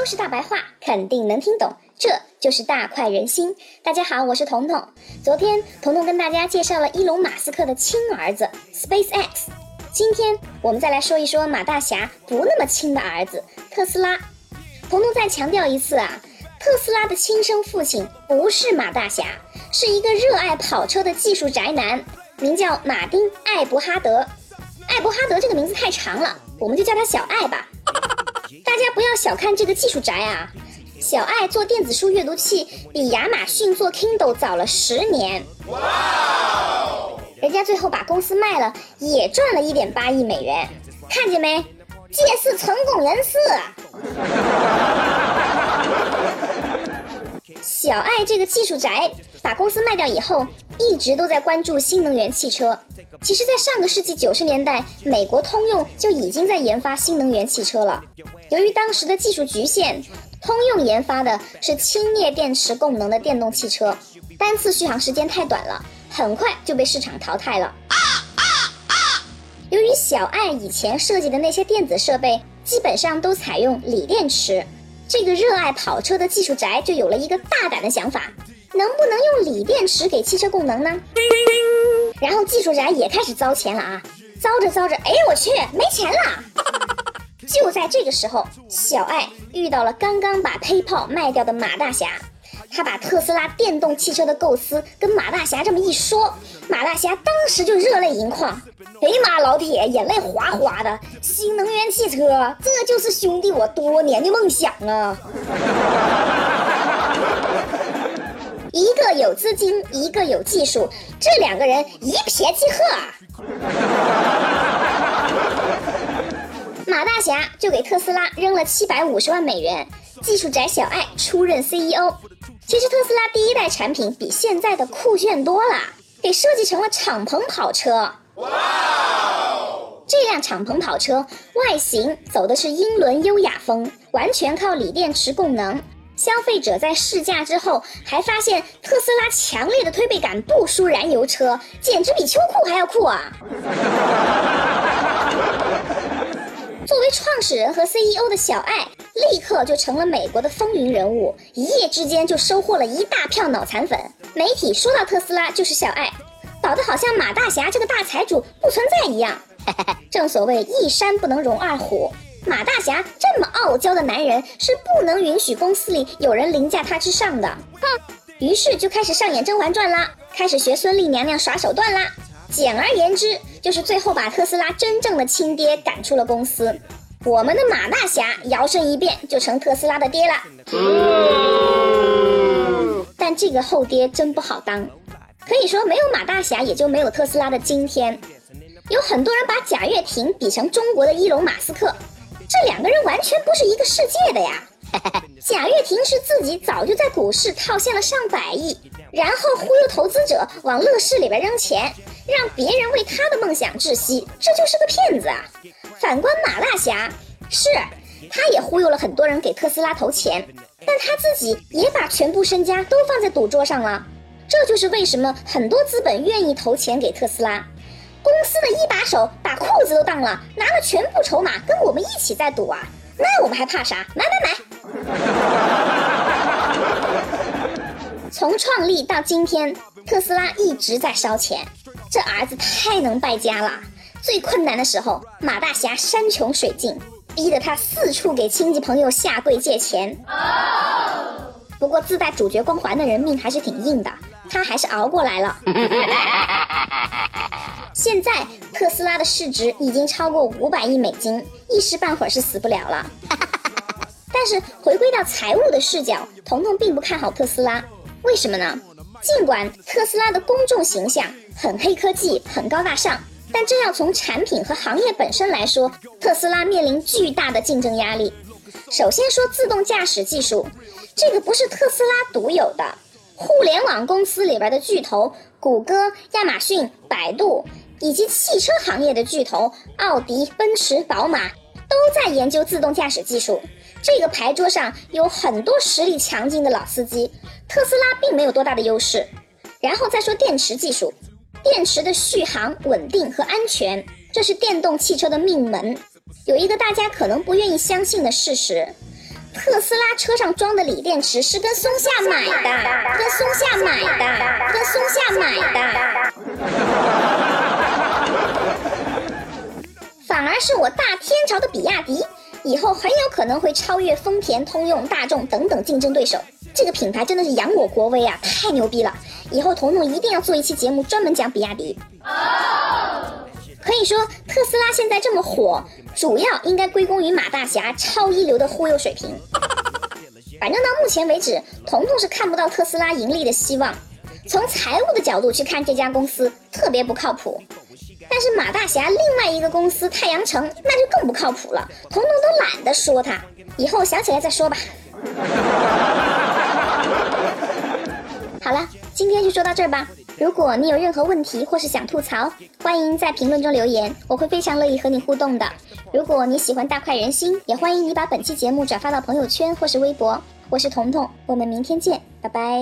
都是大白话肯定能听懂，这就是大快人心。大家好，我是彤彤。昨天彤彤跟大家介绍了伊隆马斯克的亲儿子 SpaceX，今天我们再来说一说马大侠不那么亲的儿子特斯拉。彤彤再强调一次啊，特斯拉的亲生父亲不是马大侠，是一个热爱跑车的技术宅男，名叫马丁·艾伯哈德。艾伯哈德这个名字太长了，我们就叫他小艾吧。大家不要小看这个技术宅啊！小爱做电子书阅读器比亚马逊做 Kindle 早了十年，哇！人家最后把公司卖了，也赚了一点八亿美元，看见没？这是成功人士。小爱这个技术宅把公司卖掉以后，一直都在关注新能源汽车。其实，在上个世纪九十年代，美国通用就已经在研发新能源汽车了。由于当时的技术局限，通用研发的是氢镍电池功能的电动汽车，单次续航时间太短了，很快就被市场淘汰了。由于小爱以前设计的那些电子设备基本上都采用锂电池，这个热爱跑车的技术宅就有了一个大胆的想法：能不能用锂电池给汽车供能呢？然后技术宅也开始糟钱了啊！糟着糟着，哎，我去，没钱了！就在这个时候，小爱遇到了刚刚把 PayPal 卖掉的马大侠，他把特斯拉电动汽车的构思跟马大侠这么一说，马大侠当时就热泪盈眶。哎呀妈，老铁，眼泪哗哗的！新能源汽车，这就是兄弟我多年的梦想啊！一个有资金，一个有技术，这两个人一拍即合。马大侠就给特斯拉扔了七百五十万美元，技术宅小爱出任 CEO。其实特斯拉第一代产品比现在的酷炫多了，给设计成了敞篷跑车。哇！这辆敞篷跑车外形走的是英伦优雅风，完全靠锂电池供能。消费者在试驾之后，还发现特斯拉强烈的推背感不输燃油车，简直比秋裤还要酷啊！作为创始人和 CEO 的小爱，立刻就成了美国的风云人物，一夜之间就收获了一大票脑残粉。媒体说到特斯拉就是小爱，搞得好像马大侠这个大财主不存在一样。正所谓一山不能容二虎。马大侠这么傲娇的男人是不能允许公司里有人凌驾他之上的，哼！于是就开始上演《甄嬛传》啦，开始学孙俪娘娘耍手段啦。简而言之，就是最后把特斯拉真正的亲爹赶出了公司。我们的马大侠摇身一变就成特斯拉的爹了。但这个后爹真不好当，可以说没有马大侠也就没有特斯拉的今天。有很多人把贾跃亭比成中国的伊隆马斯克。这两个人完全不是一个世界的呀！贾跃亭是自己早就在股市套现了上百亿，然后忽悠投资者往乐视里边扔钱，让别人为他的梦想窒息，这就是个骗子啊！反观马大侠，是，他也忽悠了很多人给特斯拉投钱，但他自己也把全部身家都放在赌桌上了，这就是为什么很多资本愿意投钱给特斯拉。公司的一把手把裤子都当了，拿了全部筹码跟我们一起在赌啊！那我们还怕啥？买买买！从创立到今天，特斯拉一直在烧钱，这儿子太能败家了。最困难的时候，马大侠山穷水尽，逼得他四处给亲戚朋友下跪借钱。不过自带主角光环的人命还是挺硬的，他还是熬过来了。现在特斯拉的市值已经超过五百亿美金，一时半会儿是死不了了。但是回归到财务的视角，彤彤并不看好特斯拉。为什么呢？尽管特斯拉的公众形象很黑科技、很高大上，但这要从产品和行业本身来说，特斯拉面临巨大的竞争压力。首先说自动驾驶技术，这个不是特斯拉独有的，互联网公司里边的巨头，谷歌、亚马逊、百度。以及汽车行业的巨头奥迪、奔驰、宝马都在研究自动驾驶技术。这个牌桌上有很多实力强劲的老司机，特斯拉并没有多大的优势。然后再说电池技术，电池的续航、稳定和安全，这是电动汽车的命门。有一个大家可能不愿意相信的事实：特斯拉车上装的锂电池是跟松下买的，跟松下买的，跟松下买的。反而是我大天朝的比亚迪，以后很有可能会超越丰田、通用、大众等等竞争对手。这个品牌真的是扬我国威啊，太牛逼了！以后彤彤一定要做一期节目专门讲比亚迪。可以说，特斯拉现在这么火，主要应该归功于马大侠超一流的忽悠水平。反正到目前为止，彤彤是看不到特斯拉盈利的希望。从财务的角度去看，这家公司特别不靠谱。但是马大侠另外一个公司太阳城，那就更不靠谱了。彤彤都懒得说他，以后想起来再说吧。好了，今天就说到这儿吧。如果你有任何问题或是想吐槽，欢迎在评论中留言，我会非常乐意和你互动的。如果你喜欢大快人心，也欢迎你把本期节目转发到朋友圈或是微博。我是彤彤，我们明天见，拜拜。